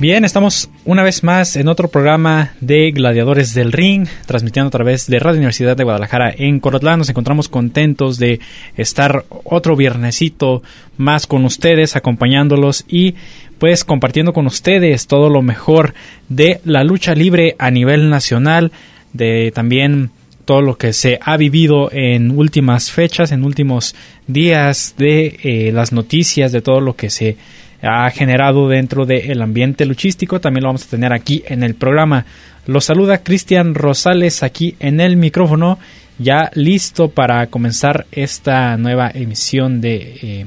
Bien, estamos una vez más en otro programa de Gladiadores del Ring, transmitiendo a través de Radio Universidad de Guadalajara en Corotlán. Nos encontramos contentos de estar otro viernesito más con ustedes, acompañándolos y pues compartiendo con ustedes todo lo mejor de la lucha libre a nivel nacional, de también todo lo que se ha vivido en últimas fechas, en últimos días, de eh, las noticias, de todo lo que se ha generado dentro del ambiente luchístico. También lo vamos a tener aquí en el programa. Los saluda Cristian Rosales aquí en el micrófono, ya listo para comenzar esta nueva emisión de eh,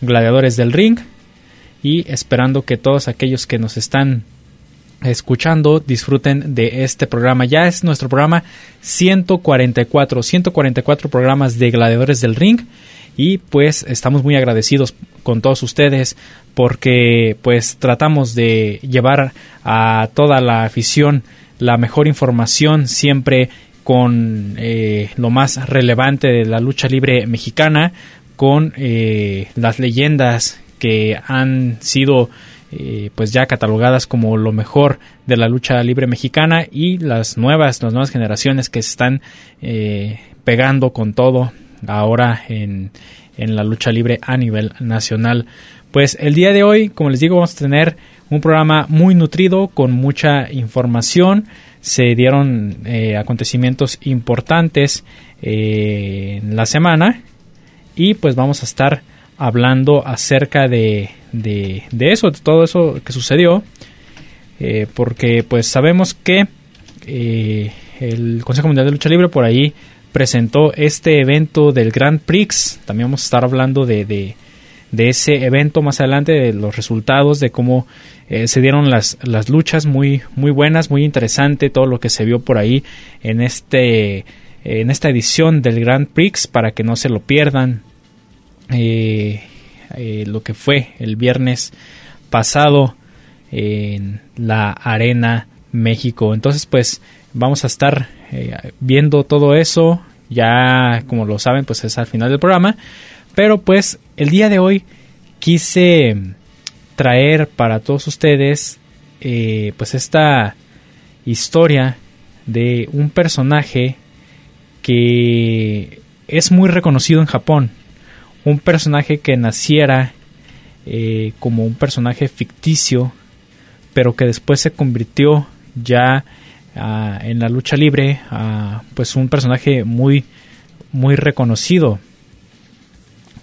Gladiadores del Ring y esperando que todos aquellos que nos están escuchando disfruten de este programa. Ya es nuestro programa 144, 144 programas de Gladiadores del Ring y pues estamos muy agradecidos con todos ustedes porque pues tratamos de llevar a toda la afición la mejor información siempre con eh, lo más relevante de la lucha libre mexicana con eh, las leyendas que han sido eh, pues ya catalogadas como lo mejor de la lucha libre mexicana y las nuevas las nuevas generaciones que se están pegando con todo ahora en, en la lucha libre a nivel nacional. Pues el día de hoy, como les digo, vamos a tener un programa muy nutrido con mucha información. Se dieron eh, acontecimientos importantes eh, en la semana y pues vamos a estar hablando acerca de, de, eso, de todo eso que sucedió. Eh, porque pues sabemos que el Consejo Mundial de Lucha Libre por ahí presentó este evento del Grand Prix. También vamos a estar hablando de, de, ese evento más adelante, de los resultados, de cómo eh, se dieron las, las luchas muy, muy buenas, muy interesante todo lo que se vio por ahí en, este, en esta edición del Grand Prix para que no se lo pierdan. Eh, eh, lo que fue el viernes pasado en la Arena México. Entonces, pues vamos a estar eh, viendo todo eso. Ya, como lo saben, pues es al final del programa. Pero pues el día de hoy quise traer para todos ustedes eh, pues esta historia de un personaje que es muy reconocido en Japón. Un personaje que naciera eh, como un personaje ficticio, pero que después se convirtió ya en la lucha libre, pues un personaje muy, muy reconocido,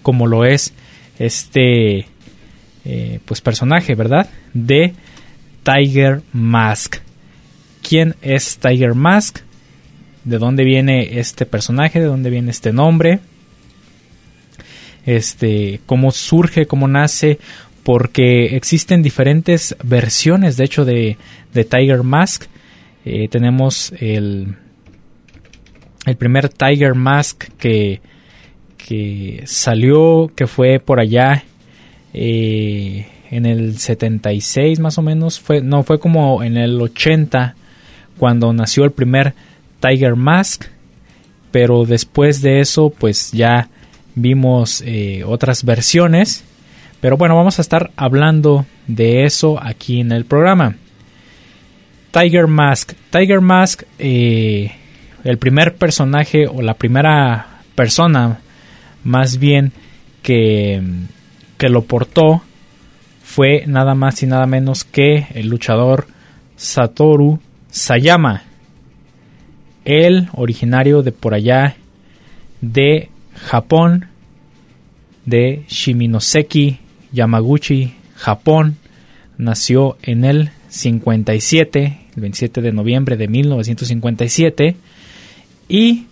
como lo es este eh, pues personaje, ¿verdad? De Tiger Mask. ¿Quién es Tiger Mask? ¿De dónde viene este personaje? ¿De dónde viene este nombre? Este, cómo surge, cómo nace, porque existen diferentes versiones, de hecho, de, de Tiger Mask. Eh, tenemos el, el primer Tiger Mask que, que salió, que fue por allá eh, en el 76 más o menos, fue, no, fue como en el 80 cuando nació el primer Tiger Mask, pero después de eso pues ya vimos eh, otras versiones, pero bueno, vamos a estar hablando de eso aquí en el programa. Tiger Mask. Tiger Mask, eh, el primer personaje o la primera persona más bien que, que lo portó fue nada más y nada menos que el luchador Satoru Sayama, el originario de por allá de Japón, de Shiminoseki, Yamaguchi, Japón. Nació en el 57, el 27 de noviembre de 1957. Y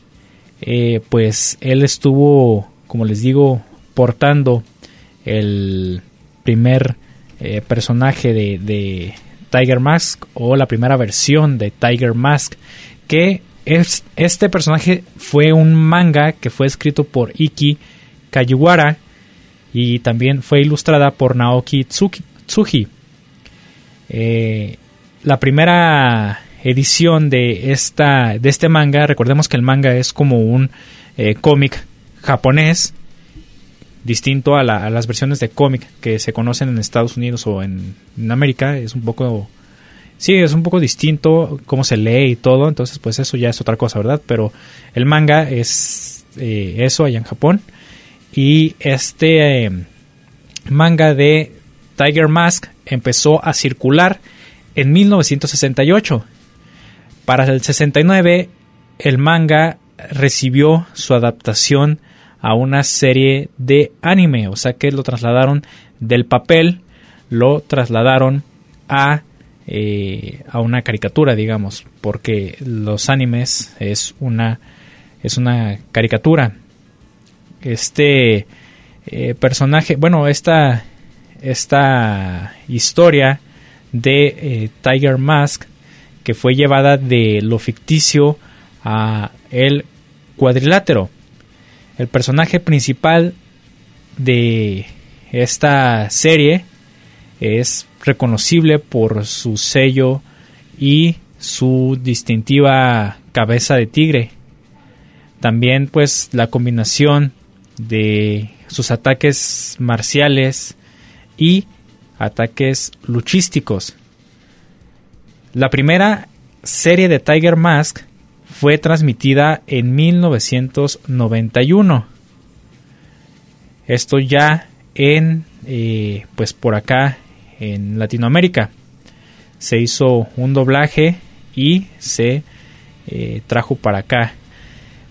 eh, pues él estuvo, como les digo, portando el primer eh, personaje de, de, Tiger Mask o la primera versión de Tiger Mask que es, este personaje fue un manga que fue escrito por Iki Kajiwara y también fue ilustrada por Naoki Tsuji. Eh, la primera edición de, esta, de este manga, recordemos que el manga es como un eh, cómic japonés, distinto a, las versiones de cómic que se conocen en Estados Unidos o en, América, es un poco... Sí, es un poco distinto cómo se lee y todo, entonces pues eso ya es otra cosa, ¿verdad? Pero el manga es eh, eso allá en Japón. Y este eh, manga de Tiger Mask empezó a circular en 1968. Para el 69 el manga recibió su adaptación a una serie de anime, o sea que lo trasladaron del papel, lo trasladaron a, eh, a una caricatura, digamos, porque los animes es una, es una caricatura este eh, personaje, bueno, esta, esta historia de eh, Tiger Mask que fue llevada de lo ficticio a el cuadrilátero. El personaje principal de esta serie es reconocible por su sello y su distintiva cabeza de tigre. También pues la combinación de sus ataques marciales y ataques luchísticos. La primera serie de Tiger Mask fue transmitida en 1991. Esto ya en, eh, pues por acá, en Latinoamérica. Se hizo un doblaje y se eh, trajo para acá.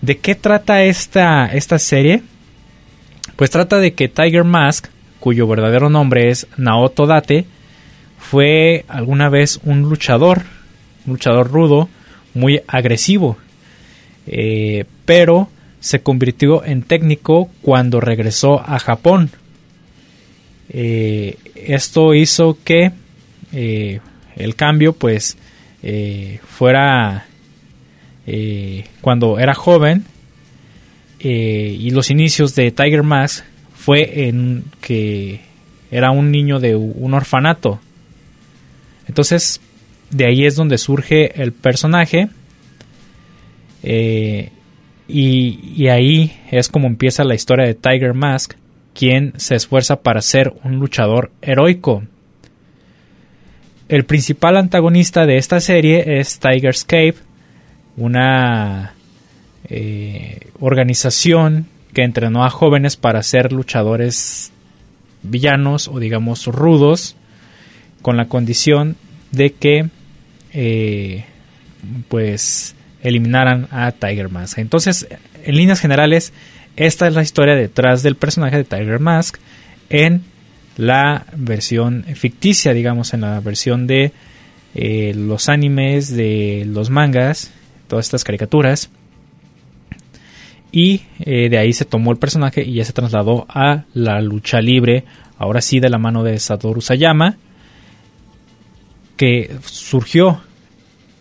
¿De qué trata esta, esta serie? Pues trata de que Tiger Mask, cuyo verdadero nombre es Naoto Date, fue alguna vez un luchador, un luchador rudo, muy agresivo, eh, pero se convirtió en técnico cuando regresó a Japón. Eh, esto hizo que eh, el cambio pues fuera cuando era joven y los inicios de Tiger Mask fue en que era un niño de un orfanato. Entonces, de ahí es donde surge el personaje. Eh, y, ahí es como empieza la historia de Tiger Mask, quien se esfuerza para ser un luchador heroico. El principal antagonista de esta serie es Tiger Escape, una eh, organización que entrenó a jóvenes para ser luchadores villanos o digamos rudos con la condición de que eh, pues eliminaran a Tiger Mask. Entonces, en líneas generales, esta es la historia detrás del personaje de Tiger Mask en la versión ficticia, digamos, en la versión de eh, los animes, de los mangas, todas estas caricaturas y eh, de ahí se tomó el personaje y ya se trasladó a la lucha libre, ahora sí de la mano de Satoru Sayama, que surgió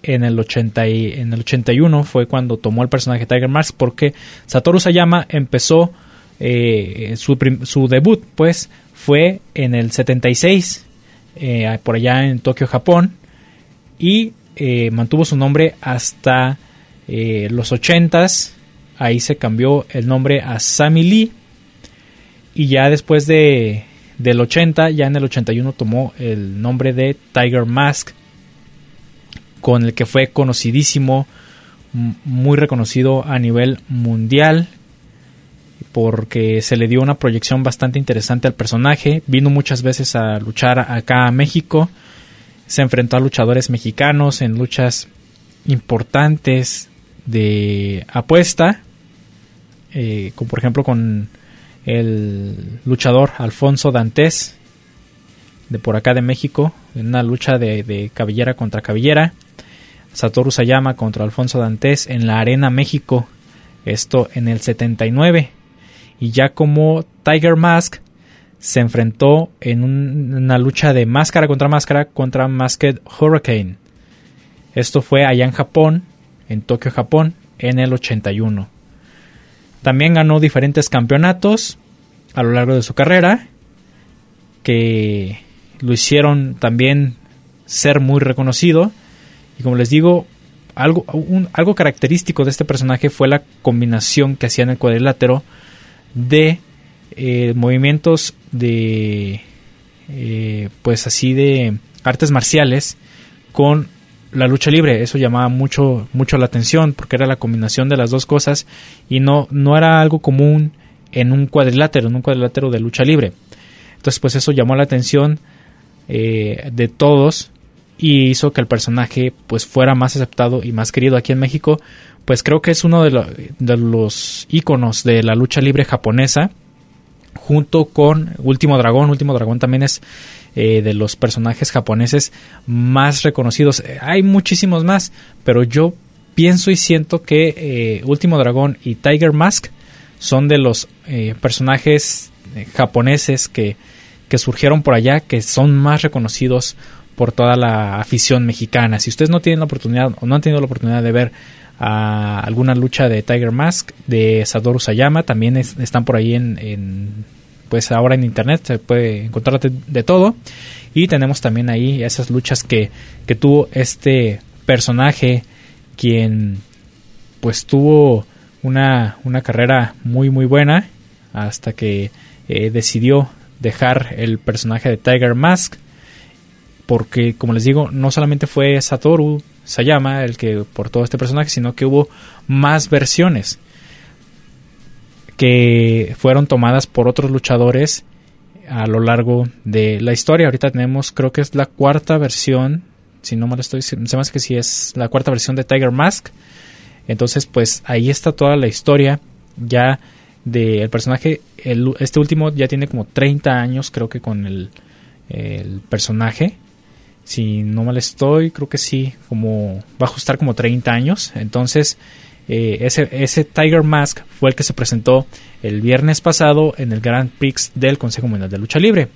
en el, 80 y, en el 81, fue cuando tomó el personaje Tiger Mask, porque Satoru Sayama empezó eh, su, su, debut, pues fue en el 76, eh, por allá en Tokio, Japón, y mantuvo su nombre hasta los 80s ahí se cambió el nombre a Sammy Lee y ya después de del 80, ya en el 81 tomó el nombre de Tiger Mask con el que fue conocidísimo, muy reconocido a nivel mundial porque se le dio una proyección bastante interesante al personaje. Vino muchas veces a luchar acá a México. Se enfrentó a luchadores mexicanos en luchas importantes de apuesta. Eh, como por ejemplo con el luchador Alfonso Dantes de por acá de México. En una lucha de, de cabellera contra cabellera. Satoru Sayama contra Alfonso Dantes en la Arena México. Esto en el 79 y ya como Tiger Mask se enfrentó en una lucha de máscara contra máscara contra Masked Hurricane. Esto fue allá en Japón, en Tokio, Japón, en el 81. También ganó diferentes campeonatos a lo largo de su carrera que lo hicieron también ser muy reconocido. Y como les digo, algo, algo característico de este personaje fue la combinación que hacía en el cuadrilátero de eh, movimientos de eh, pues así de artes marciales con la lucha libre eso llamaba mucho mucho la atención porque era la combinación de las dos cosas y no no era algo común en un cuadrilátero en un cuadrilátero de lucha libre entonces pues eso llamó la atención eh, de todos y hizo que el personaje pues fuera más aceptado y más querido aquí en México pues creo que es uno de, los íconos de la lucha libre japonesa, junto con Último Dragón. Último Dragón también es eh, de los personajes japoneses más reconocidos. Hay muchísimos más, pero yo pienso y siento que eh, Último Dragón y Tiger Mask son de los eh, personajes japoneses que, que surgieron por allá, que son más reconocidos por toda la afición mexicana. Si ustedes no tienen la oportunidad o no han tenido la oportunidad de ver a alguna lucha de Tiger Mask, de Satoru Sayama, también están por ahí en, pues ahora en internet se puede encontrar de, todo. Y tenemos también ahí esas luchas que, que tuvo este personaje quien pues tuvo una, una carrera muy muy buena hasta que eh, decidió dejar el personaje de Tiger Mask. Porque como les digo no solamente fue Satoru Sayama el que portó este personaje, sino que hubo más versiones que fueron tomadas por otros luchadores a lo largo de la historia. Ahorita tenemos, creo que es la cuarta versión, si no mal estoy, se me hace que sí es la cuarta versión de Tiger Mask. Entonces, pues ahí está toda la historia ya del personaje. este último ya tiene como 30 años, creo que con el, el personaje si no mal estoy, creo que sí, como va a ajustar como 30 años. Entonces, eh, ese, ese Tiger Mask fue el que se presentó el viernes pasado en el Grand Prix del Consejo Mundial de Lucha Libre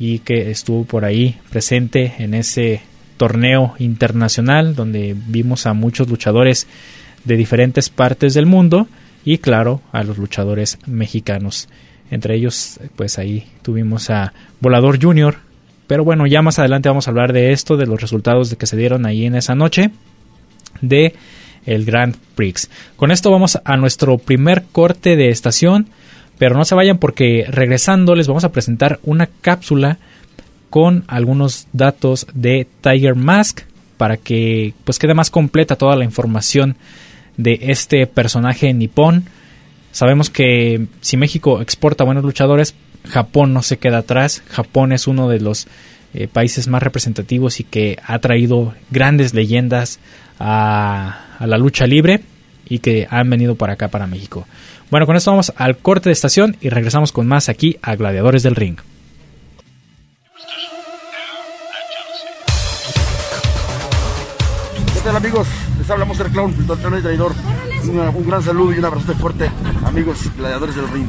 y que estuvo por ahí presente en ese torneo internacional donde vimos a muchos luchadores de diferentes partes del mundo y claro a los luchadores mexicanos. Entre ellos pues ahí tuvimos a Volador Junior. Pero bueno, ya más adelante vamos a hablar de esto, de los resultados que se dieron ahí en esa noche de el Grand Prix. Con esto vamos a nuestro primer corte de estación, pero no se vayan porque regresando les vamos a presentar una cápsula con algunos datos de Tiger Mask para que pues quede más completa toda la información de este personaje nipón. Sabemos que si México exporta buenos luchadores, Japón no se queda atrás. Japón es uno de los eh, países más representativos y que ha traído grandes leyendas a, a la lucha libre y que han venido para acá, para México. Bueno, con esto vamos al corte de estación y regresamos con más aquí a Gladiadores del Ring. ¿Qué tal amigos? Les habla Monster Clown, el doctor traidor. un gran saludo y un abrazo fuerte, amigos gladiadores del ring.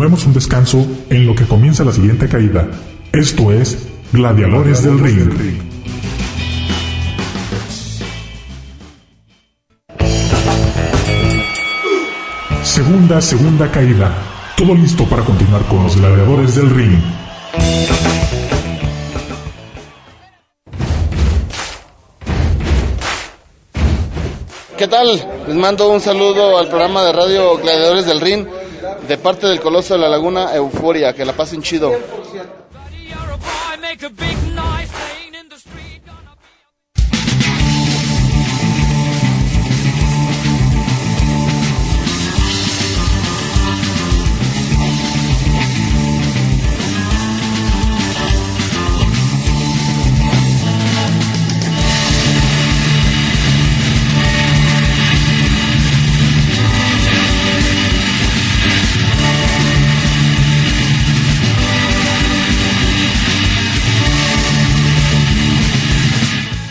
Tomemos un descanso en lo que comienza la siguiente caída. Esto es Gladiadores del Ring. Segunda, segunda caída. Todo listo para continuar con los gladiadores del ring. ¿Qué tal? Les mando un saludo al programa de radio Gladiadores del Ring de parte del Coloso de la Laguna Euforia. Que la pasen chido.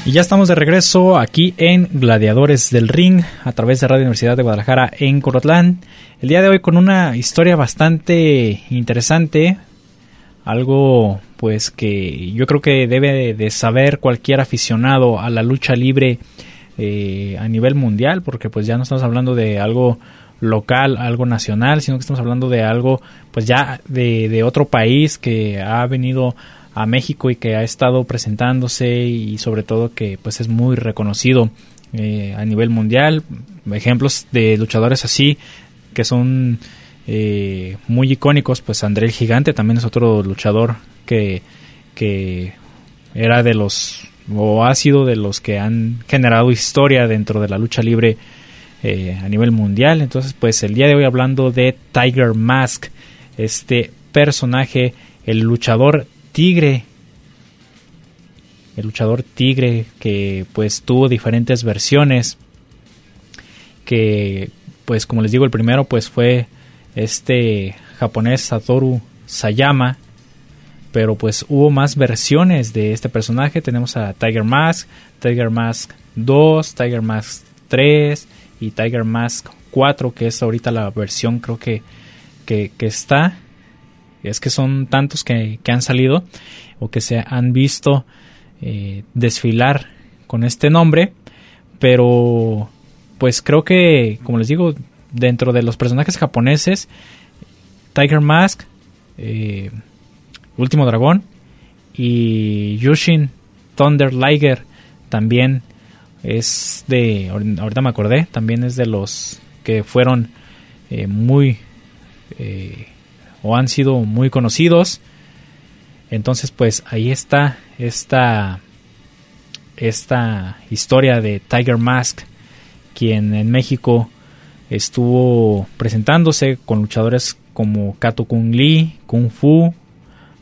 Y ya estamos de regreso aquí en Gladiadores del Ring a través de Radio Universidad de Guadalajara en Corotlán. El día de hoy con una historia bastante interesante, algo pues que yo creo que debe de saber cualquier aficionado a la lucha libre eh, a nivel mundial, porque pues ya no estamos hablando de algo local, algo nacional, sino que estamos hablando de algo pues ya de, de otro país que ha venido a México y que ha estado presentándose y sobre todo que pues es muy reconocido eh, a nivel mundial. Ejemplos de luchadores así que son eh, muy icónicos, pues André el Gigante también es otro luchador que, que era de los o ha sido de los que han generado historia dentro de la lucha libre eh, a nivel mundial. Entonces, pues el día de hoy hablando de Tiger Mask, este personaje, el luchador tigre el luchador tigre que pues tuvo diferentes versiones que pues como les digo el primero pues fue este japonés Satoru Sayama pero pues hubo más versiones de este personaje. Tenemos a Tiger Mask Tiger Mask 2 Tiger Mask 3 y Tiger Mask 4 que es ahorita la versión creo que que, que está es que son tantos que, han salido o que se han visto eh, desfilar con este nombre, pero pues creo que, como les digo, dentro de los personajes japoneses, Tiger Mask, eh, Último Dragón y Yushin Thunder Liger también es de, ahorita me acordé, también es de los que fueron eh, muy o han sido muy conocidos. Entonces, pues ahí está esta, esta historia de Tiger Mask, quien en México estuvo presentándose con luchadores como Kato Kung Lee, Kung Fu.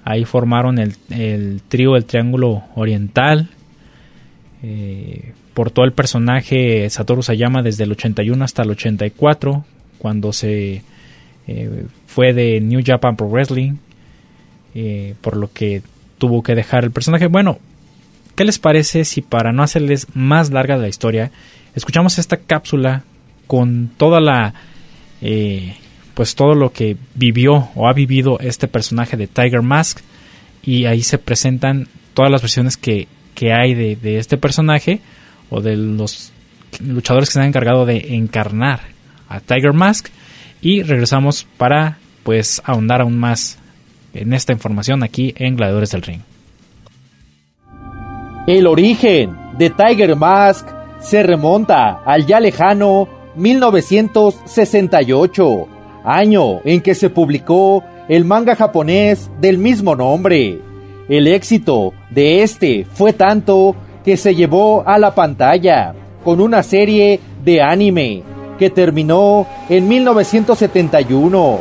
Ahí formaron el, el trío del Triángulo Oriental. Eh, portó el personaje Satoru Sayama desde el 81 hasta el 84, cuando se eh, fue de New Japan Pro Wrestling, eh, por lo que tuvo que dejar el personaje. Bueno, ¿qué les parece si para no hacerles más larga la historia, escuchamos esta cápsula con toda la... Eh, pues todo lo que vivió o ha vivido este personaje de Tiger Mask y ahí se presentan todas las versiones que, que hay de, de, este personaje o de los luchadores que se han encargado de encarnar a Tiger Mask y regresamos para pues ahondar aún más en esta información aquí en Gladiadores del Ring. El origen de Tiger Mask se remonta al ya lejano 1968, año en que se publicó el manga japonés del mismo nombre. El éxito de este fue tanto que se llevó a la pantalla con una serie de anime que terminó en 1971.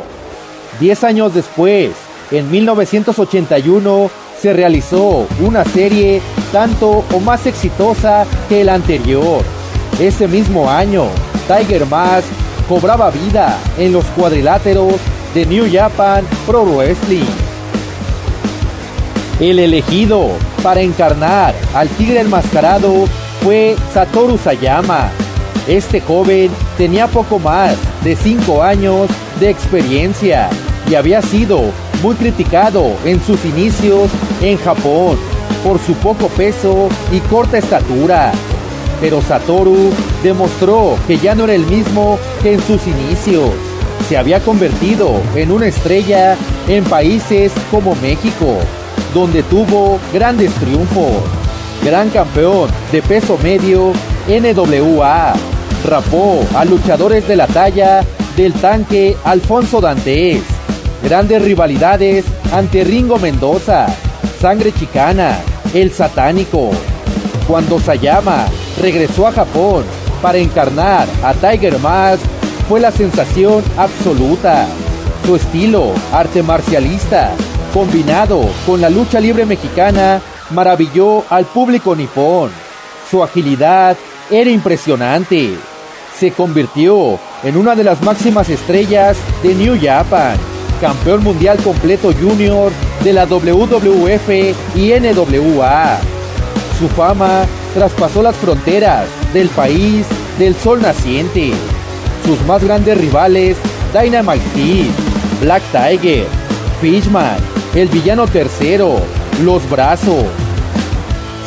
Diez años después, en 1981, se realizó una serie tanto o más exitosa que la anterior. Ese mismo año, Tiger Mask cobraba vida en los cuadriláteros de New Japan Pro Wrestling. El elegido para encarnar al tigre enmascarado fue Satoru Sayama, este joven tenía poco más de 5 años de experiencia y había sido muy criticado en sus inicios en Japón por su poco peso y corta estatura. Pero Satoru demostró que ya no era el mismo que en sus inicios. Se había convertido en una estrella en países como México, donde tuvo grandes triunfos. Gran campeón de peso medio NWA, a luchadores de la talla del tanque Alfonso Dantes. Grandes rivalidades ante Ringo Mendoza, Sangre Chicana, El Satánico. Cuando Sayama regresó a Japón para encarnar a Tiger Mask, fue la sensación absoluta. Su estilo arte marcialista, combinado con la lucha libre mexicana, maravilló al público nipón. Su agilidad era impresionante. Se convirtió en una de las máximas estrellas de New Japan, campeón mundial completo junior de la WWF y NWA. Su fama traspasó las fronteras del país del sol naciente. Sus más grandes rivales, Dynamite Kid, Black Tiger, Fishman, el villano tercero, Los Brazos.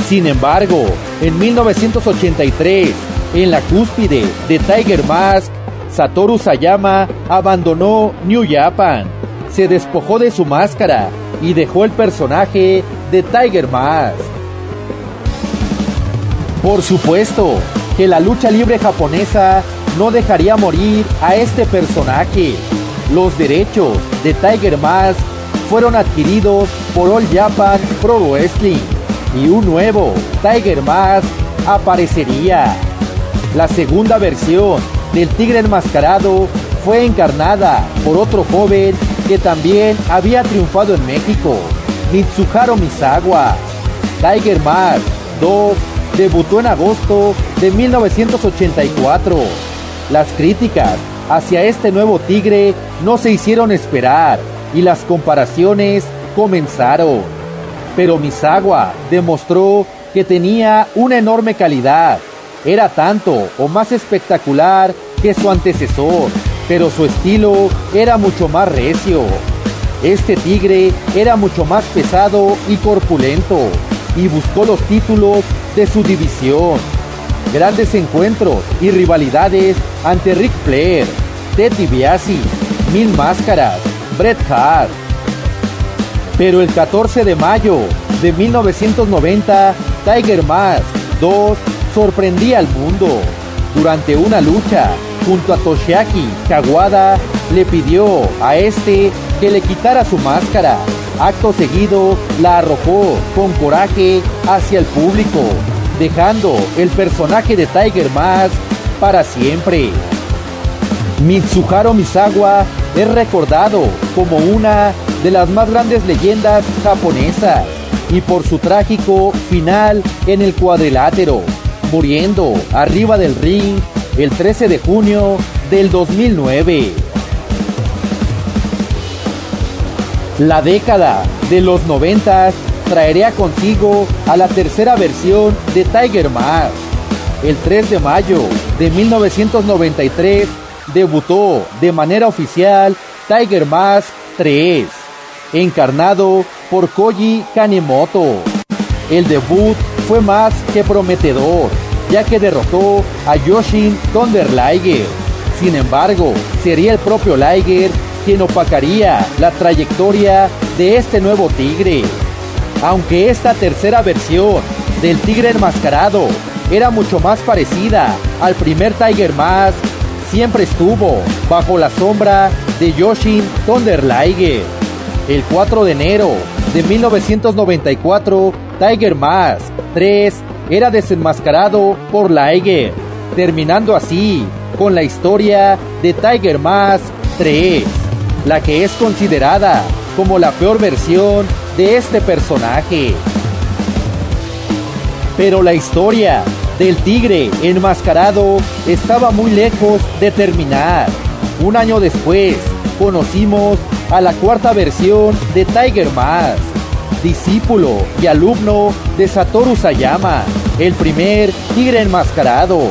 Sin embargo, en 1983, en la cúspide de Tiger Mask, Satoru Sayama abandonó New Japan, se despojó de su máscara y dejó el personaje de Tiger Mask. Por supuesto que la lucha libre japonesa no dejaría morir a este personaje. Los derechos de Tiger Mask fueron adquiridos por All Japan Pro Wrestling y un nuevo Tiger Mask aparecería. La segunda versión del tigre enmascarado fue encarnada por otro joven que también había triunfado en México, Mitsuharu Misawa. Tiger Mask 2 debutó en agosto de 1984. Las críticas hacia este nuevo tigre no se hicieron esperar y las comparaciones comenzaron. Pero Misawa demostró que tenía una enorme calidad. Era tanto o más espectacular que su antecesor, pero su estilo era mucho más recio. Este tigre era mucho más pesado y corpulento y buscó los títulos de su división. Grandes encuentros y rivalidades ante Ric Flair, Ted DiBiase, Mil Máscaras, Bret Hart. Pero el 14 de mayo de 1990, Tiger Mask 2 sorprendía al mundo. Durante una lucha junto a Toshiaki Kawada, le pidió a este que le quitara su máscara. Acto seguido, la arrojó con coraje hacia el público, dejando el personaje de Tiger Mask para siempre. Mitsuharu Misawa es recordado como una de las más grandes leyendas japonesas y por su trágico final en el cuadrilátero, muriendo arriba del ring el 13 de junio del 2009. La década de los 90 traería consigo a la tercera versión de Tiger Mask. El 3 de mayo de 1993 debutó de manera oficial Tiger Mask 3, encarnado por Koji Kanemoto. El debut fue más que prometedor, ya que derrotó a Yoshin Thunder Liger. Sin embargo, sería el propio Liger quien opacaría la trayectoria de este nuevo tigre. Aunque esta tercera versión del tigre enmascarado era mucho más parecida al primer Tiger Mask, siempre estuvo bajo la sombra de Yoshin Thunder Liger. El 4 de enero de 1994, Tiger Mask 3 era desenmascarado por Liger, terminando así con la historia de Tiger Mask 3, la que es considerada como la peor versión de este personaje. Pero la historia del tigre enmascarado estaba muy lejos de terminar. Un año después, conocimos a la cuarta versión de Tiger Mask, discípulo y alumno de Satoru Sayama, el primer tigre enmascarado.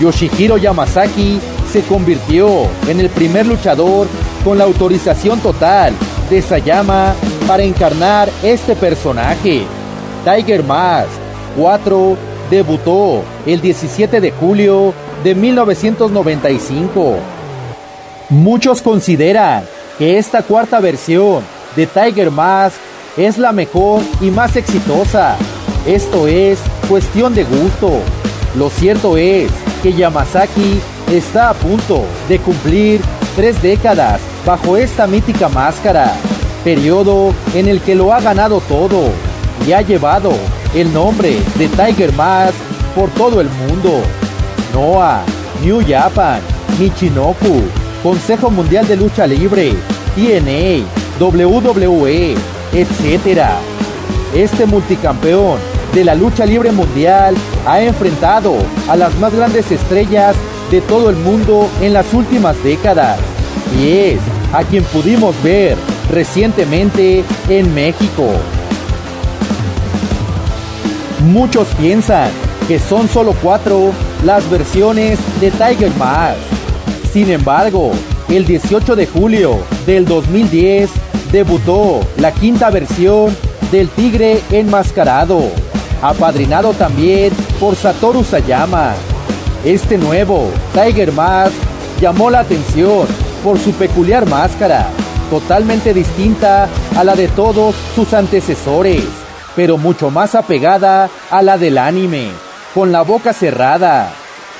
Yoshihiro Yamazaki se convirtió en el primer luchador con la autorización total de Sayama para encarnar este personaje. Tiger Mask 4 debutó el 17 de julio de 1995. Muchos consideran que esta cuarta versión de Tiger Mask es la mejor y más exitosa. Esto es cuestión de gusto. Lo cierto es que Yamazaki está a punto de cumplir tres décadas bajo esta mítica máscara, periodo en el que lo ha ganado todo y ha llevado el nombre de Tiger Mask por todo el mundo. Noah, New Japan, Michinoku, Consejo Mundial de Lucha Libre, TNA, WWE, etc. Este multicampeón de la lucha libre mundial ha enfrentado a las más grandes estrellas de todo el mundo en las últimas décadas y es a quien pudimos ver recientemente en México. Muchos piensan que son solo cuatro las versiones de Tiger Mask. Sin embargo, el 18 de julio del 2010 debutó la quinta versión del Tigre Enmascarado, apadrinado también por Satoru Sayama. Este nuevo Tiger Mask llamó la atención por su peculiar máscara, totalmente distinta a la de todos sus antecesores, pero mucho más apegada a la del anime, con la boca cerrada.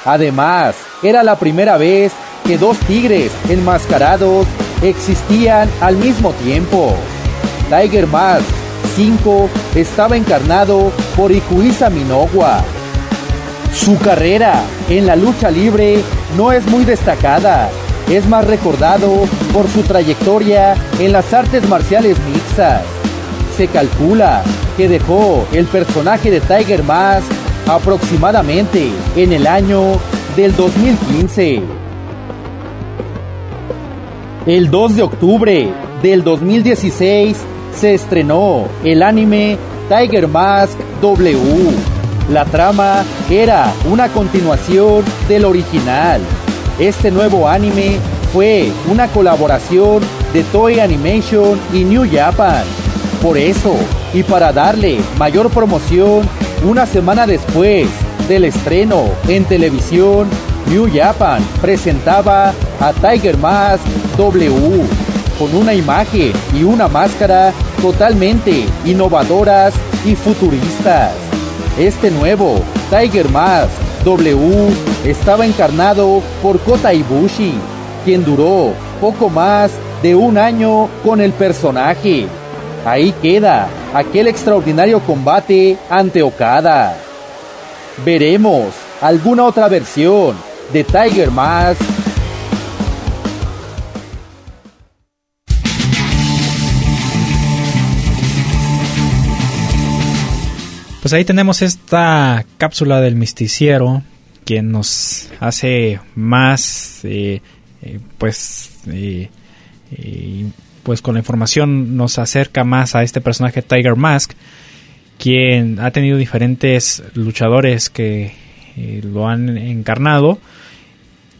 Además, era la primera vez que dos tigres enmascarados existían al mismo tiempo. Tiger Mask 5 estaba encarnado por Ikuisa Minowa. Su carrera en la lucha libre no es muy destacada, es más recordado por su trayectoria en las artes marciales mixtas. Se calcula que dejó el personaje de Tiger Mask aproximadamente en el año del 2015. El 2 de octubre del 2016 se estrenó el anime Tiger Mask W. La trama era una continuación del original. Este nuevo anime fue una colaboración de Toei Animation y New Japan. Por eso, y para darle mayor promoción, una semana después del estreno en televisión, New Japan presentaba a Tiger Mask W con una imagen y una máscara totalmente innovadoras y futuristas. Este nuevo Tiger Mask W estaba encarnado por Kota Ibushi, quien duró poco más de un año con el personaje. Ahí queda aquel extraordinario combate ante Okada. Veremos alguna otra versión de Tiger Mask Pues ahí tenemos esta cápsula del misticiero, quien nos hace más, eh, eh, pues, eh, pues con la información nos acerca más a este personaje Tiger Mask, quien ha tenido diferentes luchadores que lo han encarnado.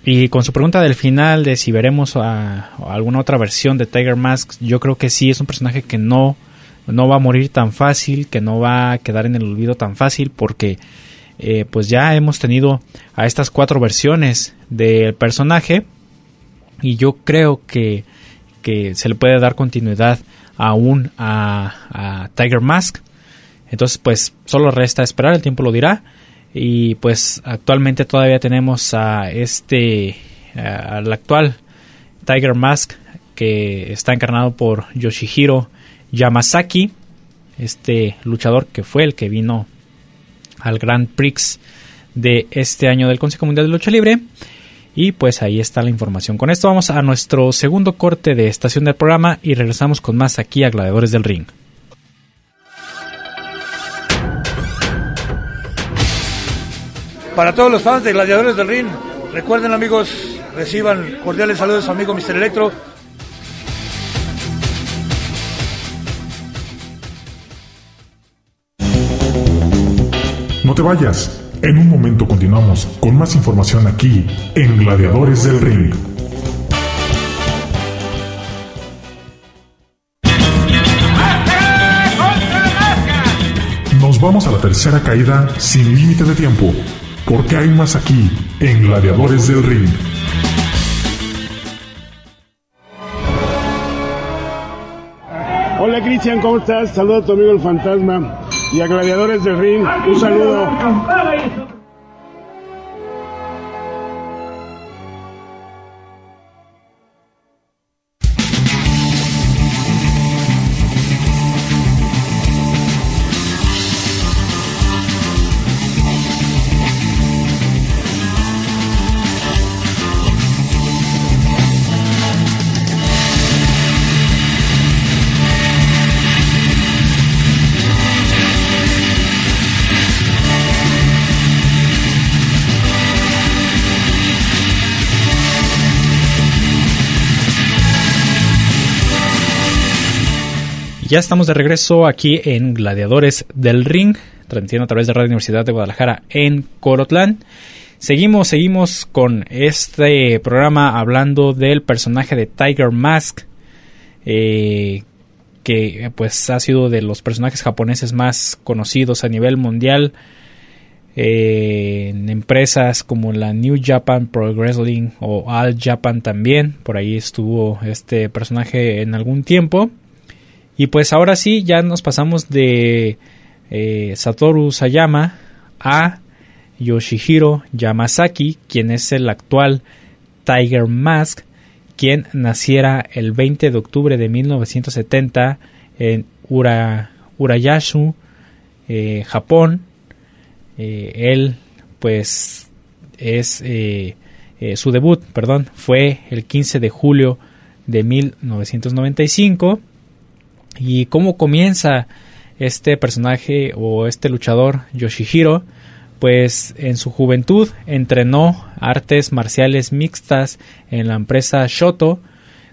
Y con su pregunta del final de si veremos a, alguna otra versión de Tiger Mask, yo creo que sí es un personaje que no no va a morir tan fácil, que no va a quedar en el olvido tan fácil, porque eh, pues ya hemos tenido a estas cuatro versiones del personaje y yo creo que, que se le puede dar continuidad aún a, a Tiger Mask. Entonces pues solo resta esperar, el tiempo lo dirá. Y pues actualmente todavía tenemos a este, al actual Tiger Mask que está encarnado por Yoshihiro Yamasaki, este luchador que fue el que vino al Grand Prix de este año del Consejo Mundial de Lucha Libre. Y pues ahí está la información. Con esto vamos a nuestro segundo corte de estación del programa y regresamos con más aquí a Gladiadores del Ring. Para todos los fans de Gladiadores del Ring, recuerden amigos, reciban cordiales saludos a amigo Mr. Electro te vayas. En un momento continuamos con más información aquí en Gladiadores del Ring. Nos vamos a la tercera caída sin límite de tiempo, porque hay más aquí en Gladiadores del Ring. Hola Cristian, ¿cómo estás? Saludos a tu amigo el fantasma y a Gladiadores del Ring. Un saludo. Ya estamos de regreso aquí en Gladiadores del Ring, transmitiendo a través de Radio Universidad de Guadalajara en Corotlán. Seguimos, seguimos con este programa hablando del personaje de Tiger Mask, eh, que pues ha sido de los personajes japoneses más conocidos a nivel mundial eh, en empresas como la New Japan Pro Wrestling o All Japan también, por ahí estuvo este personaje en algún tiempo. Y pues ahora sí, ya nos pasamos de eh, Satoru Sayama a Yoshihiro Yamasaki, quien es el actual Tiger Mask, quien naciera el 20 de octubre de 1970 en Ura, Urayasu, eh, Japón. Eh, él, pues, es su debut, perdón, fue el 15 de julio de 1995. ¿Y cómo comienza este personaje o este luchador Yoshihiro? pues en su juventud entrenó artes marciales mixtas en la empresa Shoto,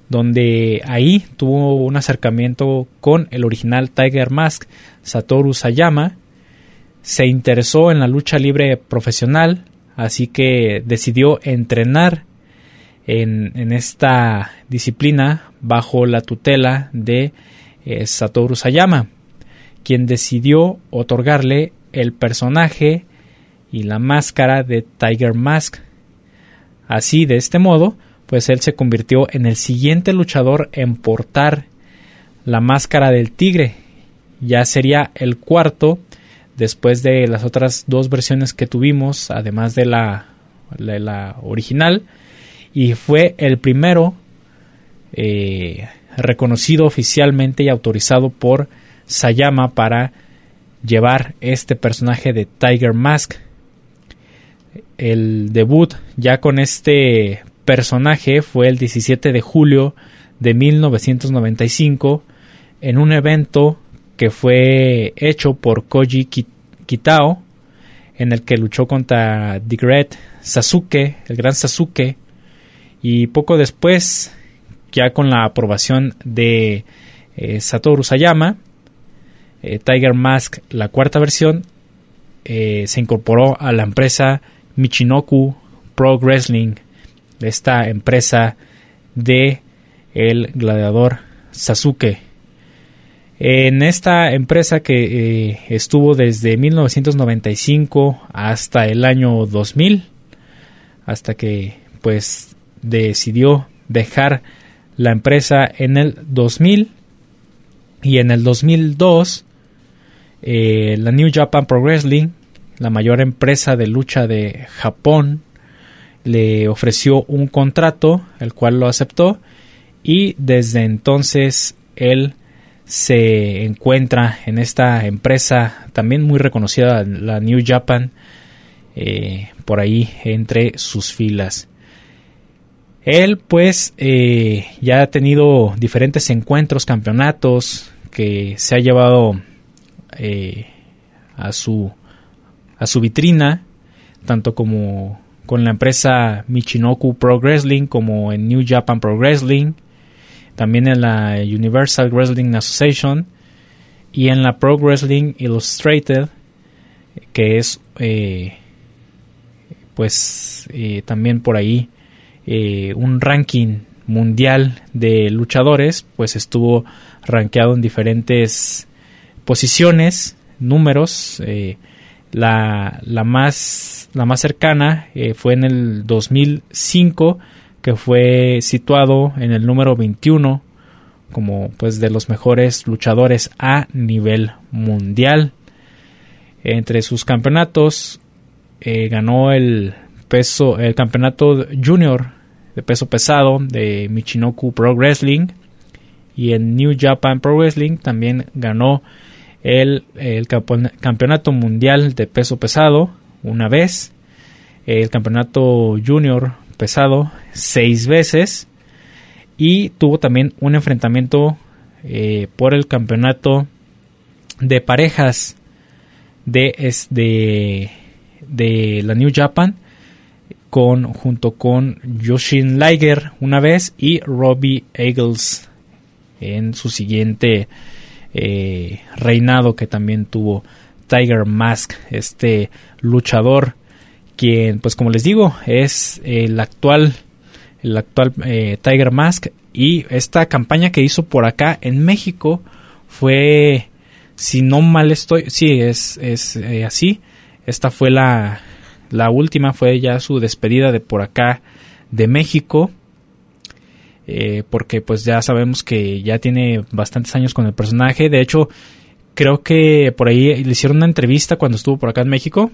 donde ahí tuvo un acercamiento con el original Tiger Mask Satoru Sayama. Se interesó en la lucha libre profesional, así que decidió entrenar en, esta disciplina bajo la tutela de eh, Satoru Sayama, quien decidió otorgarle el personaje y la máscara de Tiger Mask. Así, de este modo, pues él se convirtió en el siguiente luchador en portar la máscara del tigre. Ya sería el cuarto después de las otras dos versiones que tuvimos, además de la, original, y fue el primero eh, reconocido oficialmente y autorizado por Sayama para llevar este personaje de Tiger Mask. El debut ya con este personaje fue el 17 de julio de 1995 en un evento que fue hecho por Koji Kitao en el que luchó contra The Great Sasuke, el gran Sasuke y poco después ya con la aprobación de eh, Satoru Sayama eh, Tiger Mask la cuarta versión eh, se incorporó a la empresa Michinoku Pro Wrestling, esta empresa de el gladiador Sasuke. En esta empresa que estuvo desde 1995 hasta el año 2000, hasta que pues decidió dejar la empresa en el 2000 y en el 2002 eh, la New Japan Pro Wrestling la mayor empresa de lucha de Japón, le ofreció un contrato, el cual lo aceptó, y desde entonces él se encuentra en esta empresa también muy reconocida, la New Japan, eh, por ahí entre sus filas. Él pues eh, ya ha tenido diferentes encuentros, campeonatos que se ha llevado eh, a su a su vitrina, tanto como con la empresa Michinoku Pro Wrestling como en New Japan Pro Wrestling, también en la Universal Wrestling Association y en la Pro Wrestling Illustrated, que es eh, pues también por ahí eh, un ranking mundial de luchadores, pues estuvo rankeado en diferentes posiciones, números, la, la, más, la más cercana eh, fue en el 2005, que fue situado en el número 21 como pues de los mejores luchadores a nivel mundial. Entre sus campeonatos eh, ganó el el campeonato junior de peso pesado de Michinoku Pro Wrestling y en New Japan Pro Wrestling también ganó el, campeonato mundial de peso pesado una vez, el campeonato junior pesado seis veces y tuvo también un enfrentamiento eh, por el campeonato de parejas de, de la New Japan con, junto con Yoshin Liger una vez y Robbie Eagles en su siguiente eh, reinado que también tuvo Tiger Mask, este luchador quien, pues como les digo, es el actual, el actual eh, Tiger Mask. Y esta campaña que hizo por acá en México fue, si no mal estoy, sí, es, es eh, así, esta fue la, la última, fue ya su despedida de por acá de México. Eh, porque pues ya sabemos que ya tiene bastantes años con el personaje. De hecho, creo que por ahí le hicieron una entrevista cuando estuvo por acá en México.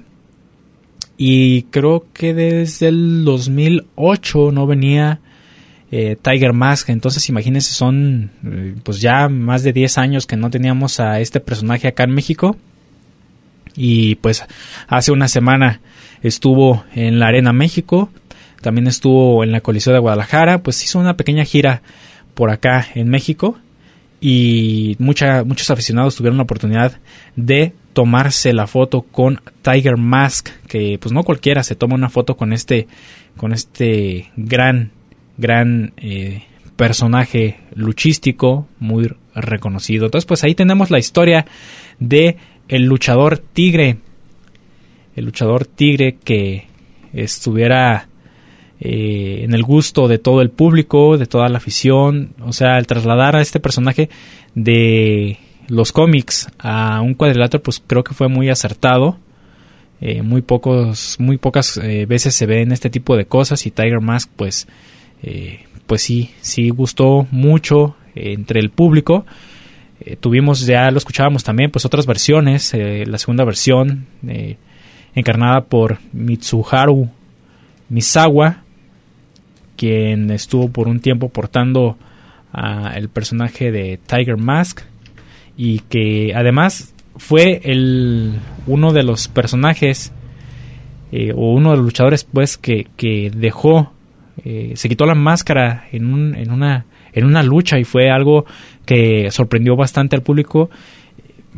Y creo que desde el 2008 no venía eh, Tiger Mask. Entonces imagínense, son eh, pues ya más de 10 años que no teníamos a este personaje acá en México. Y pues hace una semana estuvo en la Arena México también estuvo en la Coliseo de Guadalajara, pues hizo una pequeña gira por acá en México y muchos aficionados tuvieron la oportunidad de tomarse la foto con Tiger Mask, que pues no cualquiera se toma una foto con este, con este gran, gran eh, personaje luchístico muy reconocido. Entonces pues ahí tenemos la historia de el luchador tigre, el luchador tigre que estuviera eh, en el gusto de todo el público, de toda la afición. O sea, el trasladar a este personaje de los cómics a un cuadrilátero, pues creo que fue muy acertado. Eh, muy pocos, muy pocas eh, veces se ven este tipo de cosas y Tiger Mask, pues, pues sí, sí gustó mucho entre el público. tuvimos, ya lo escuchábamos también, pues otras versiones. la segunda versión encarnada por Mitsuharu Misawa, quien estuvo por un tiempo portando a el personaje de Tiger Mask y que además fue el uno de los personajes eh, o uno de los luchadores pues que, que dejó eh, se quitó la máscara en, un, en una en una lucha y fue algo que sorprendió bastante al público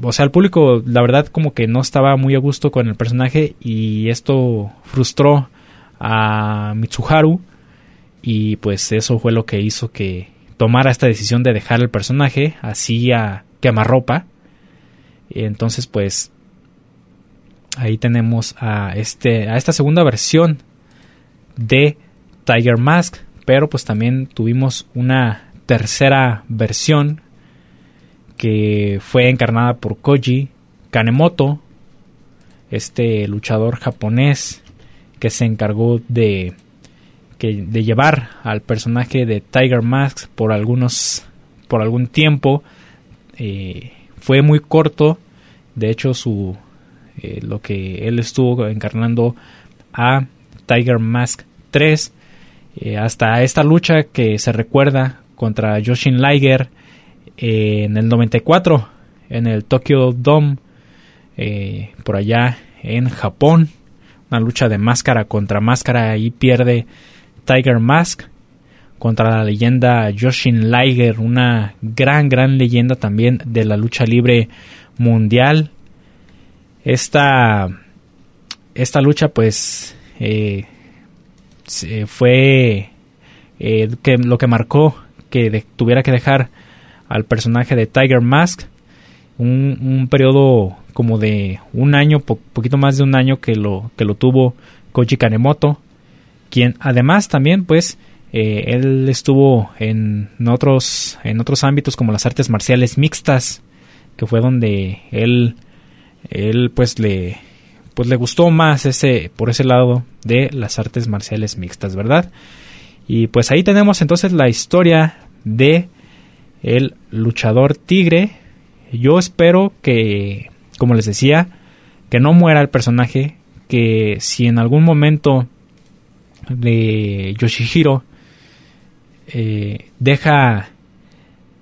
o sea, el público, la verdad, como que no estaba muy a gusto con el personaje y esto frustró a Mitsuharu y pues eso fue lo que hizo que tomara esta decisión de dejar el personaje así a quemarropa. Entonces pues ahí tenemos a este a esta segunda versión de Tiger Mask, pero pues también tuvimos una tercera versión que fue encarnada por Koji Kanemoto, este luchador japonés que se encargó de de llevar al personaje de Tiger Mask por algunos por algún tiempo. Eh, fue muy corto. De hecho su eh, lo que él estuvo encarnando a Tiger Mask 3 eh, hasta esta lucha que se recuerda contra Yoshin Liger en el 94 en el Tokyo Dome por allá en Japón una lucha de máscara contra máscara y pierde Tiger Mask contra la leyenda Yoshin Liger, una gran, gran leyenda también de la lucha libre mundial. Esta, esta lucha pues eh, fue eh, que, lo que marcó que tuviera que dejar al personaje de Tiger Mask. Un, un periodo como de un año, poquito más de un año que lo, que lo tuvo Koji Kanemoto quien además también pues eh, él estuvo en otros en otros ámbitos como las artes marciales mixtas que fue donde él él pues le pues le gustó más ese por ese lado de las artes marciales mixtas verdad y pues ahí tenemos entonces la historia de el luchador tigre. Yo espero que como les decía que no muera el personaje que si en algún momento de Yoshihiro eh, deja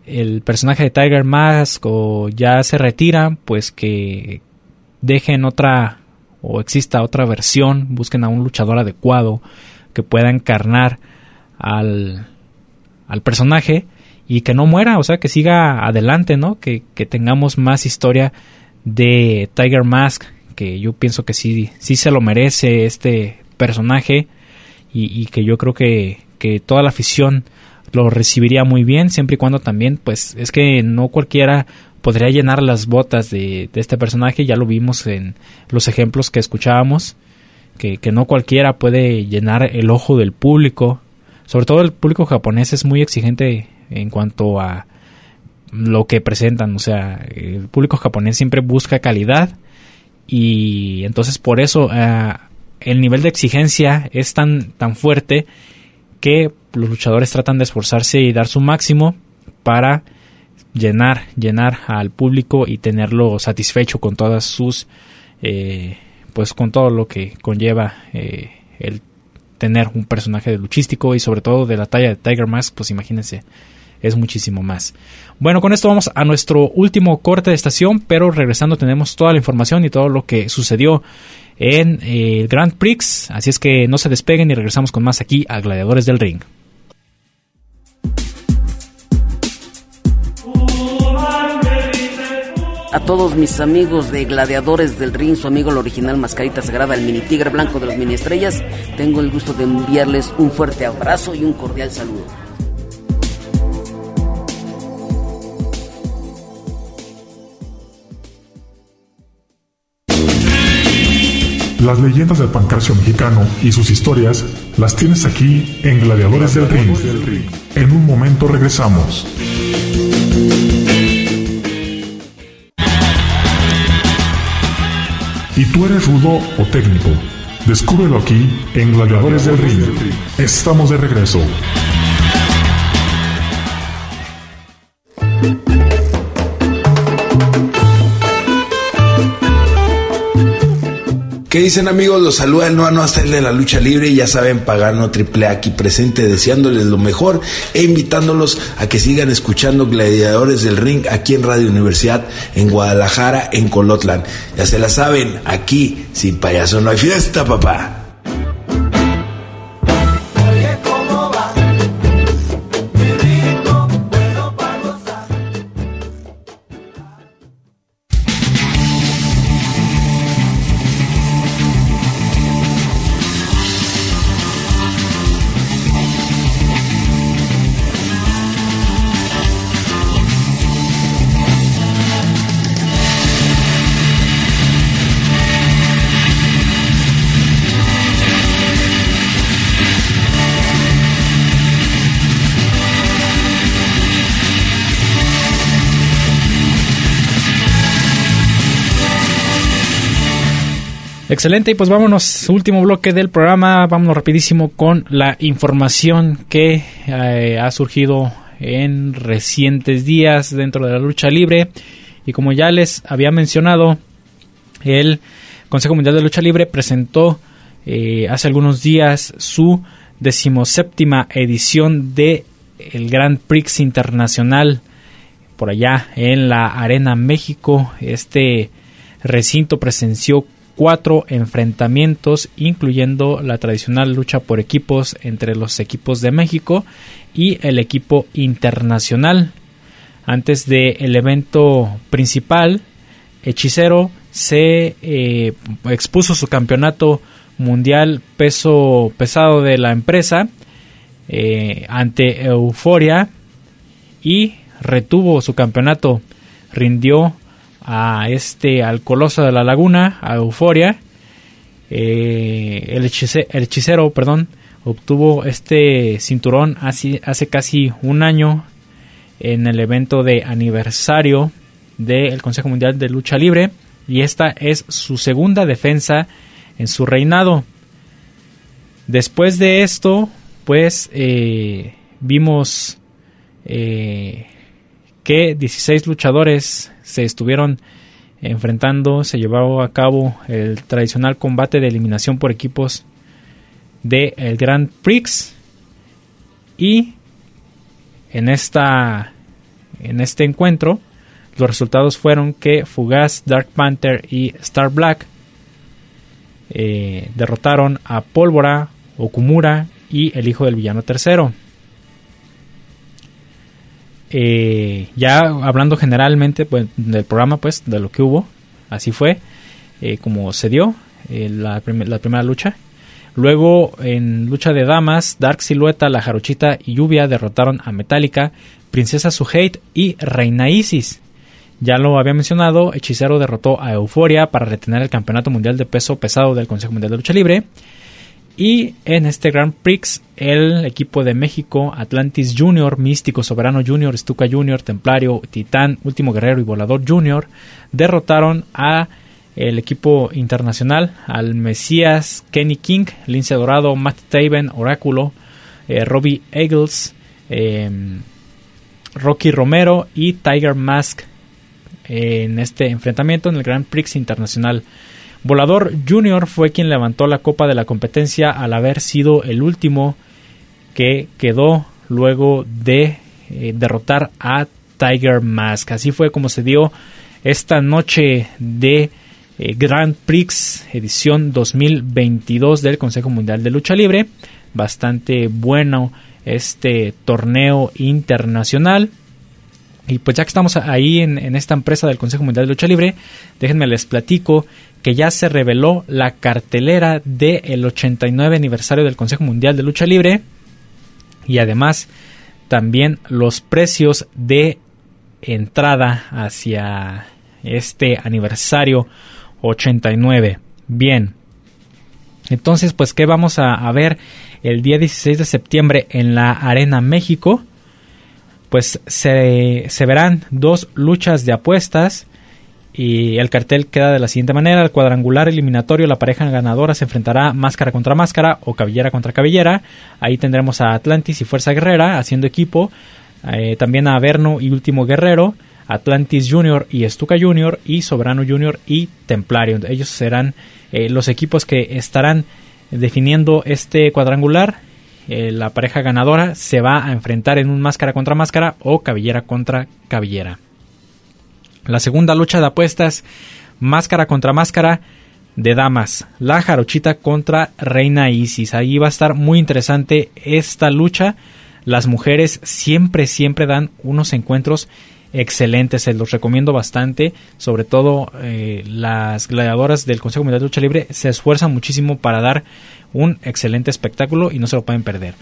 el personaje de Tiger Mask o ya se retira, pues que dejen otra o exista otra versión, busquen a un luchador adecuado que pueda encarnar al, al personaje y que no muera, o sea, que siga adelante, ¿no? Que, que tengamos más historia de Tiger Mask, que yo pienso que sí, sí se lo merece este personaje y, que yo creo que, que, toda la afición lo recibiría muy bien siempre y cuando también pues es que no cualquiera podría llenar las botas de, este personaje. Ya lo vimos en los ejemplos que escuchábamos, que, que no cualquiera puede llenar el ojo del público. Sobre todo el público japonés es muy exigente en cuanto a lo que presentan. O sea, el público japonés siempre busca calidad y entonces por eso eh, el nivel de exigencia es tan, tan fuerte que los luchadores tratan de esforzarse y dar su máximo para llenar, llenar al público y tenerlo satisfecho con todas sus, eh, pues con todo lo que conlleva eh, el tener un personaje de luchístico y sobre todo de la talla de Tiger Mask, pues imagínense, es muchísimo más. Bueno, con esto vamos a nuestro último corte de estación, pero regresando tenemos toda la información y todo lo que sucedió en el Grand Prix, así es que no se despeguen y regresamos con más aquí a Gladiadores del Ring. A todos mis amigos de Gladiadores del Ring, su amigo el original Mascarita Sagrada, el mini tigre blanco de las mini estrellas, tengo el gusto de enviarles un fuerte abrazo y un cordial saludo. Las leyendas del pancracio mexicano y sus historias las tienes aquí en Gladiadores del Ring. En un momento regresamos. ¿Y tú eres rudo o técnico? Descúbrelo aquí en Gladiadores del Ring. Estamos de regreso. ¿Qué dicen amigos? Los saluda el Noa hasta el de la lucha libre y ya saben, Pagano Triple aquí presente deseándoles lo mejor e invitándolos a que sigan escuchando Gladiadores del Ring aquí en Radio Universidad en Guadalajara, en Colotlan. Ya se la saben, aquí sin payaso no hay fiesta, papá. Excelente, y pues vámonos, último bloque del programa, vámonos rapidísimo con la información que eh, ha surgido en recientes días dentro de la lucha libre. Y como ya les había mencionado, el Consejo Mundial de Lucha Libre presentó eh, hace algunos días su decimoséptima edición de el Grand Prix Internacional por allá en la Arena México. Este recinto presenció cuatro enfrentamientos, incluyendo la tradicional lucha por equipos entre los equipos de México y el equipo internacional. Antes del evento principal, Hechicero se eh, expuso su campeonato mundial peso pesado de la empresa eh, ante Euforia y retuvo su campeonato. Rindió a este al Coloso de la Laguna, a Euforia. Eh, el, hechicero, perdón, obtuvo este cinturón hace, hace casi un año en el evento de aniversario del Consejo Mundial de Lucha Libre y esta es su segunda defensa en su reinado. Después de esto, pues eh, vimos eh, que 16 luchadores se estuvieron enfrentando, se llevó a cabo el tradicional combate de eliminación por equipos de el Grand Prix y en esta en este encuentro los resultados fueron que Fugaz, Dark Panther y Star Black eh, derrotaron a Pólvora, Okumura y el hijo del villano tercero. Eh, ya hablando generalmente pues, del programa, pues, de lo que hubo, así fue, eh, como se dio eh, la, primera lucha. Luego, en lucha de damas, Dark Silueta, La Jarochita y Lluvia derrotaron a Metallica, Princesa Suhate y Reina Isis. Ya lo había mencionado, Hechicero derrotó a Euforia para retener el campeonato mundial de peso pesado del Consejo Mundial de Lucha Libre. Y en este Grand Prix, el equipo de México, Atlantis Junior, Místico Soberano Junior, Stuka Junior, Templario, Titán, Último Guerrero y Volador Junior, derrotaron a el equipo internacional, al Mesías Kenny King, Lince Dorado, Matt Taven, Oráculo, eh, Robbie Eagles, em, Rocky Romero y Tiger Mask en este enfrentamiento en el Grand Prix Internacional. Volador Junior fue quien levantó la copa de la competencia al haber sido el último que quedó luego de eh, derrotar a Tiger Mask. Así fue como se dio esta noche de eh, Grand Prix edición 2022 del Consejo Mundial de Lucha Libre. Bastante bueno este torneo internacional. Y pues ya que estamos ahí en, esta empresa del Consejo Mundial de Lucha Libre, déjenme les platico que ya se reveló la cartelera del 89 aniversario del Consejo Mundial de Lucha Libre y además también los precios de entrada hacia este aniversario 89. Bien. Entonces, pues, ¿qué vamos a, a ver el día 16 de septiembre en la Arena México? pues se, se verán dos luchas de apuestas y el cartel queda de la siguiente manera. El cuadrangular eliminatorio, la pareja ganadora se enfrentará máscara contra máscara o cabellera contra cabellera. Ahí tendremos a Atlantis y Fuerza Guerrera haciendo equipo. Eh, también a Averno y Último Guerrero. Atlantis Junior y Estuca Junior. Y Soberano Junior y Templario. Ellos serán eh, los equipos que estarán definiendo este cuadrangular eh, la pareja ganadora se va a enfrentar en un máscara contra máscara o cabellera contra cabellera. La segunda lucha de apuestas, máscara contra máscara de damas, la jarochita contra Reina Isis. Ahí va a estar muy interesante esta lucha. Las mujeres siempre, siempre dan unos encuentros excelentes, se los recomiendo bastante, sobre todo eh, las gladiadoras del Consejo Mundial de Lucha Libre se esfuerzan muchísimo para dar un excelente espectáculo y no se lo pueden perder.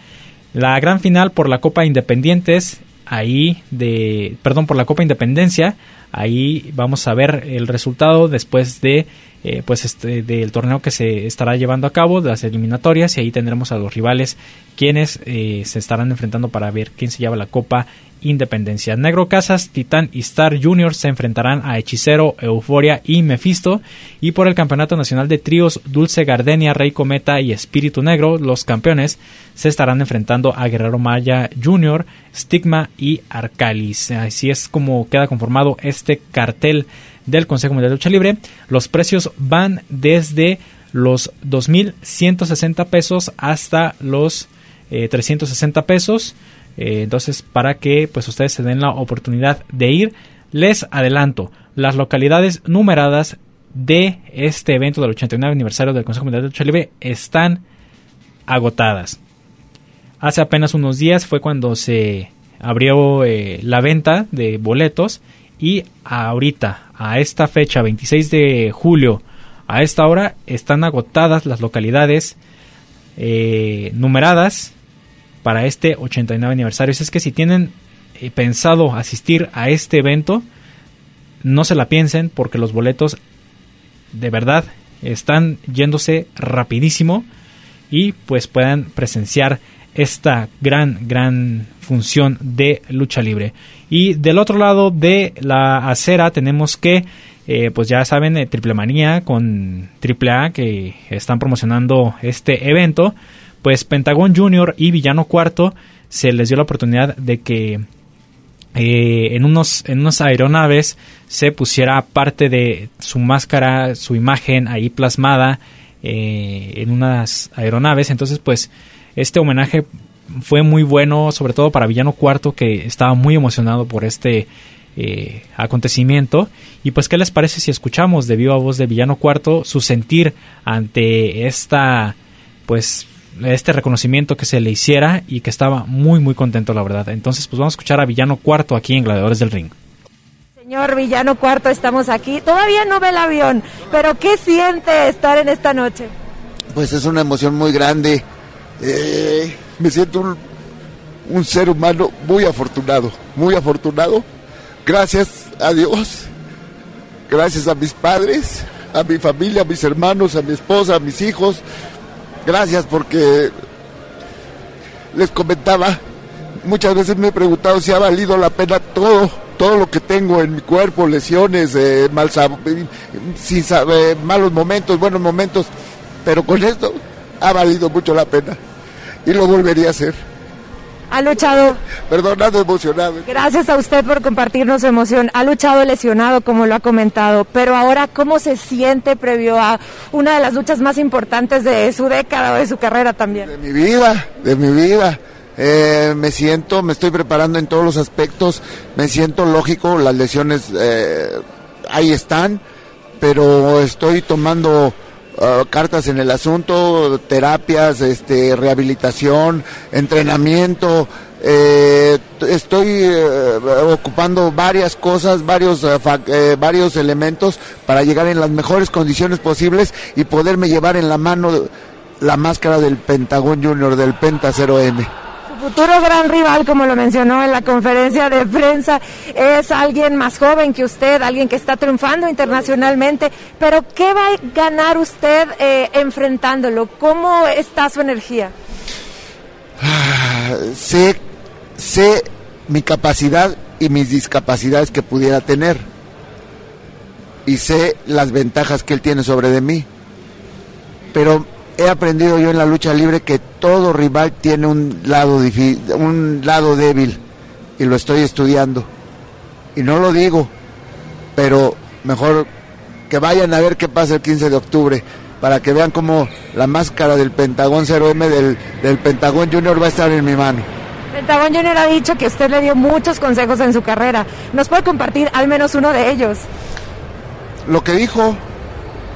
La gran final por la Copa Independientes, ahí de, perdón, por la Copa Independencia, ahí vamos a ver el resultado después de eh, pues este del torneo que se estará llevando a cabo de las eliminatorias y ahí tendremos a los rivales quienes eh, se estarán enfrentando para ver quién se lleva la copa Independencia. Negro Casas, Titán y Star Junior se enfrentarán a Hechicero, Euforia y Mephisto. Y por el Campeonato Nacional de Tríos, Dulce Gardenia, Rey Cometa y Espíritu Negro, los campeones, se estarán enfrentando a Guerrero Maya Junior, Stigma y Arcalis. Así es como queda conformado este cartel del Consejo Mundial de Lucha Libre. Los precios van desde los 2.160 pesos hasta los 360 eh, pesos. Eh, entonces, para que pues ustedes se den la oportunidad de ir, les adelanto las localidades numeradas de este evento del 89 aniversario del Consejo Mundial de Lucha Libre están agotadas. Hace apenas unos días fue cuando se abrió eh, la venta de boletos y ahorita, a esta fecha, 26 de julio, a esta hora, están agotadas las localidades eh, numeradas para este 89 aniversario. Es que si tienen eh, pensado asistir a este evento, no se la piensen porque los boletos de verdad están yéndose rapidísimo y pues puedan presenciar esta gran, gran función de lucha libre. Y del otro lado de la acera tenemos que, eh, pues ya saben, eh, Triple Manía con Triple A que están promocionando este evento pues Pentagón Junior y Villano Cuarto se les dio la oportunidad de que eh, en, unos, en unas aeronaves se pusiera parte de su máscara, su imagen ahí plasmada eh, en unas aeronaves. Entonces, pues, este homenaje fue muy bueno, sobre todo para Villano Cuarto, que estaba muy emocionado por este eh, acontecimiento. Y pues, ¿qué les parece si escuchamos de viva voz de Villano Cuarto su sentir ante esta, pues, este reconocimiento que se le hiciera y que estaba muy muy contento la verdad. Entonces pues vamos a escuchar a Villano Cuarto aquí en Gladiadores del Ring. Señor Villano Cuarto, estamos aquí. Todavía no ve el avión, pero ¿qué siente estar en esta noche? Pues es una emoción muy grande. Eh, me siento un, ser humano muy afortunado, muy afortunado. Gracias a Dios gracias a mis padres, a mi familia, a mis hermanos, a mi esposa, a mis hijos. Gracias porque les comentaba, muchas veces me he preguntado si ha valido la pena todo, todo lo que tengo en mi cuerpo, lesiones, eh, mal sin saber, malos momentos, buenos momentos, pero con esto ha valido mucho la pena y lo volvería a hacer. Ha luchado, Perdonado, emocionado. gracias a usted por compartirnos su emoción. Ha luchado lesionado, como lo ha comentado, pero ahora, ¿cómo se siente previo a una de las luchas más importantes de su década o de su carrera también? De mi vida, de mi vida. Eh, me siento, me estoy preparando en todos los aspectos, me siento lógico, las lesiones eh, ahí están, pero estoy tomando ah, cartas en el asunto, terapias, este, rehabilitación, entrenamiento. eh, estoy eh, ocupando varias cosas, varios, eh, eh, varios elementos para llegar en las mejores condiciones posibles y poderme llevar en la mano la máscara del Pentagón Junior, del Penta 0M. Futuro gran rival, como lo mencionó en la conferencia de prensa, es alguien más joven que usted, alguien que está triunfando internacionalmente. Pero, ¿qué va a ganar usted eh, enfrentándolo? ¿Cómo está su energía? Ah, sé, sé mi capacidad y mis discapacidades que pudiera tener. Y sé las ventajas que él tiene sobre de mí. Pero he aprendido yo en la lucha libre que todo rival tiene un lado, un lado débil. Y lo estoy estudiando. Y no lo digo, pero mejor que vayan a ver qué pasa el 15 de octubre para que vean cómo la máscara del Pentagón 0M del, del Pentagón Junior va a estar en mi mano. Pentagón Junior ha dicho que usted le dio muchos consejos en su carrera. ¿Nos puede compartir al menos uno de ellos? Lo que dijo,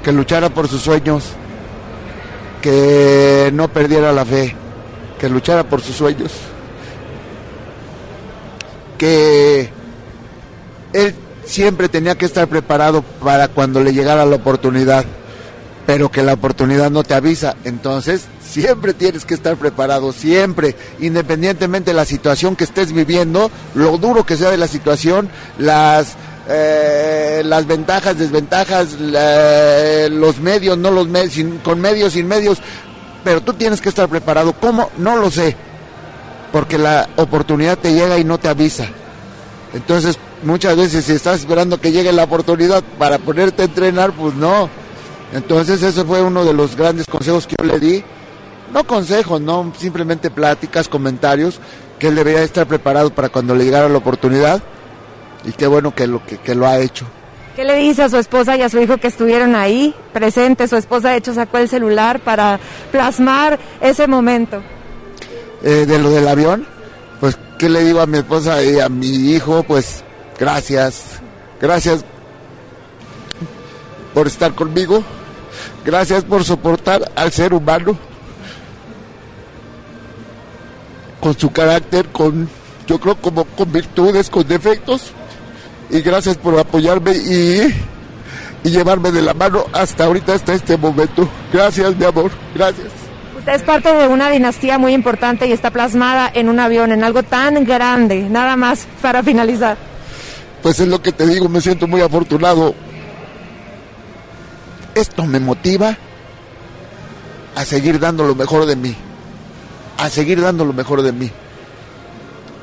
que luchara por sus sueños, que no perdiera la fe, que luchara por sus sueños, que él siempre tenía que estar preparado para cuando le llegara la oportunidad, pero que la oportunidad no te avisa, entonces siempre tienes que estar preparado, siempre, independientemente de la situación que estés viviendo, lo duro que sea de la situación, las eh, las ventajas, desventajas, los medios, no los medios, con medios, sin medios, pero tú tienes que estar preparado. ¿Cómo? No lo sé, porque la oportunidad te llega y no te avisa. Entonces, muchas veces si estás esperando que llegue la oportunidad para ponerte a entrenar, pues no. Entonces, ese fue uno de los grandes consejos que yo le di. No consejos, no, simplemente pláticas, comentarios, que él debería estar preparado para cuando le llegara la oportunidad. Y qué bueno que lo, que, que lo ha hecho. ¿Qué le dice a su esposa y a su hijo que estuvieron ahí presentes? Su esposa, de hecho, sacó el celular para plasmar ese momento. Eh, de lo del avión, pues, ¿qué le digo a mi esposa y a mi hijo? Pues, gracias, gracias por estar conmigo, gracias por soportar al ser humano con su carácter, con, yo creo, como con virtudes, con defectos, y gracias por apoyarme y, y llevarme de la mano hasta ahorita, hasta este momento. Gracias, mi amor, gracias. Usted es parte de una dinastía muy importante y está plasmada en un avión, en algo tan grande. Nada más para finalizar. Pues es lo que te digo, me siento muy afortunado. Esto me motiva a seguir dando lo mejor de mí, a seguir dando lo mejor de mí,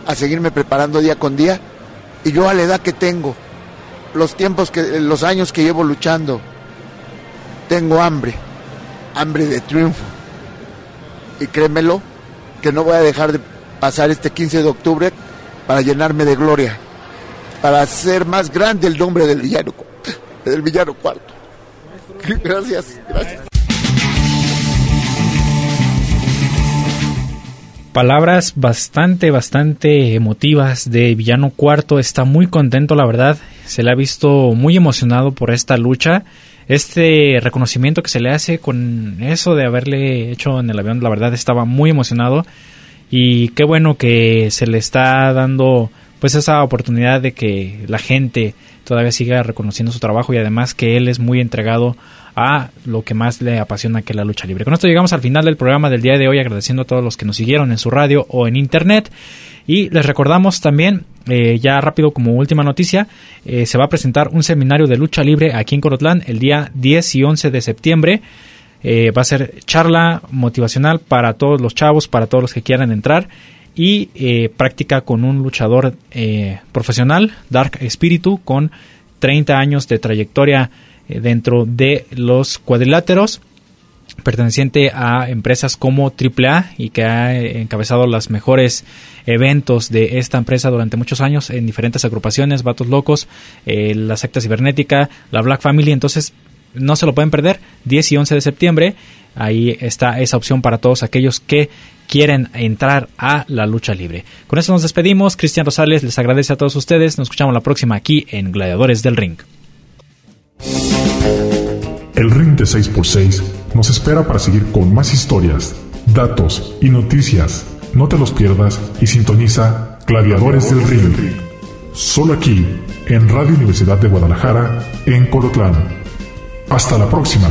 a seguirme preparando día con día. Y yo a la edad que tengo, los tiempos que, los años que llevo luchando, tengo hambre, hambre de triunfo. Y créemelo que no voy a dejar de pasar este 15 de octubre para llenarme de gloria para hacer más grande el nombre del villano, del villano cuarto. Gracias, gracias. Palabras bastante, bastante emotivas de Villano Cuarto. Está muy contento, la verdad. Se le ha visto muy emocionado por esta lucha. Este reconocimiento que se le hace con eso de haberle hecho en el avión, la verdad estaba muy emocionado. Y qué bueno que se le está dando pues esa oportunidad de que la gente todavía siga reconociendo su trabajo y además que él es muy entregado a lo que más le apasiona que es la lucha libre. Con esto llegamos al final del programa del día de hoy agradeciendo a todos los que nos siguieron en su radio o en internet y les recordamos también eh, ya rápido como última noticia, eh, se va a presentar un seminario de lucha libre aquí en Corotlán el día 10 y 11 de septiembre. Eh, va a ser charla motivacional para todos los chavos, para todos los que quieran entrar y práctica con un luchador profesional, Dark Espíritu, con 30 años de trayectoria dentro de los cuadriláteros perteneciente a empresas como AAA y que ha encabezado los mejores eventos de esta empresa durante muchos años en diferentes agrupaciones, Vatos Locos, eh, la secta cibernética, la Black Family, entonces no se lo pueden perder, 10 y 11 de septiembre, ahí está esa opción para todos aquellos que quieren entrar a la lucha libre. Con eso nos despedimos, Cristian Rosales les agradece a todos ustedes, nos escuchamos la próxima aquí en Gladiadores del Ring. El ring de 6x6 nos espera para seguir con más historias, datos y noticias. No te los pierdas y sintoniza Gladiadores del Ring. Solo aquí, en Radio Universidad de Guadalajara, en Colotlán. Hasta la próxima.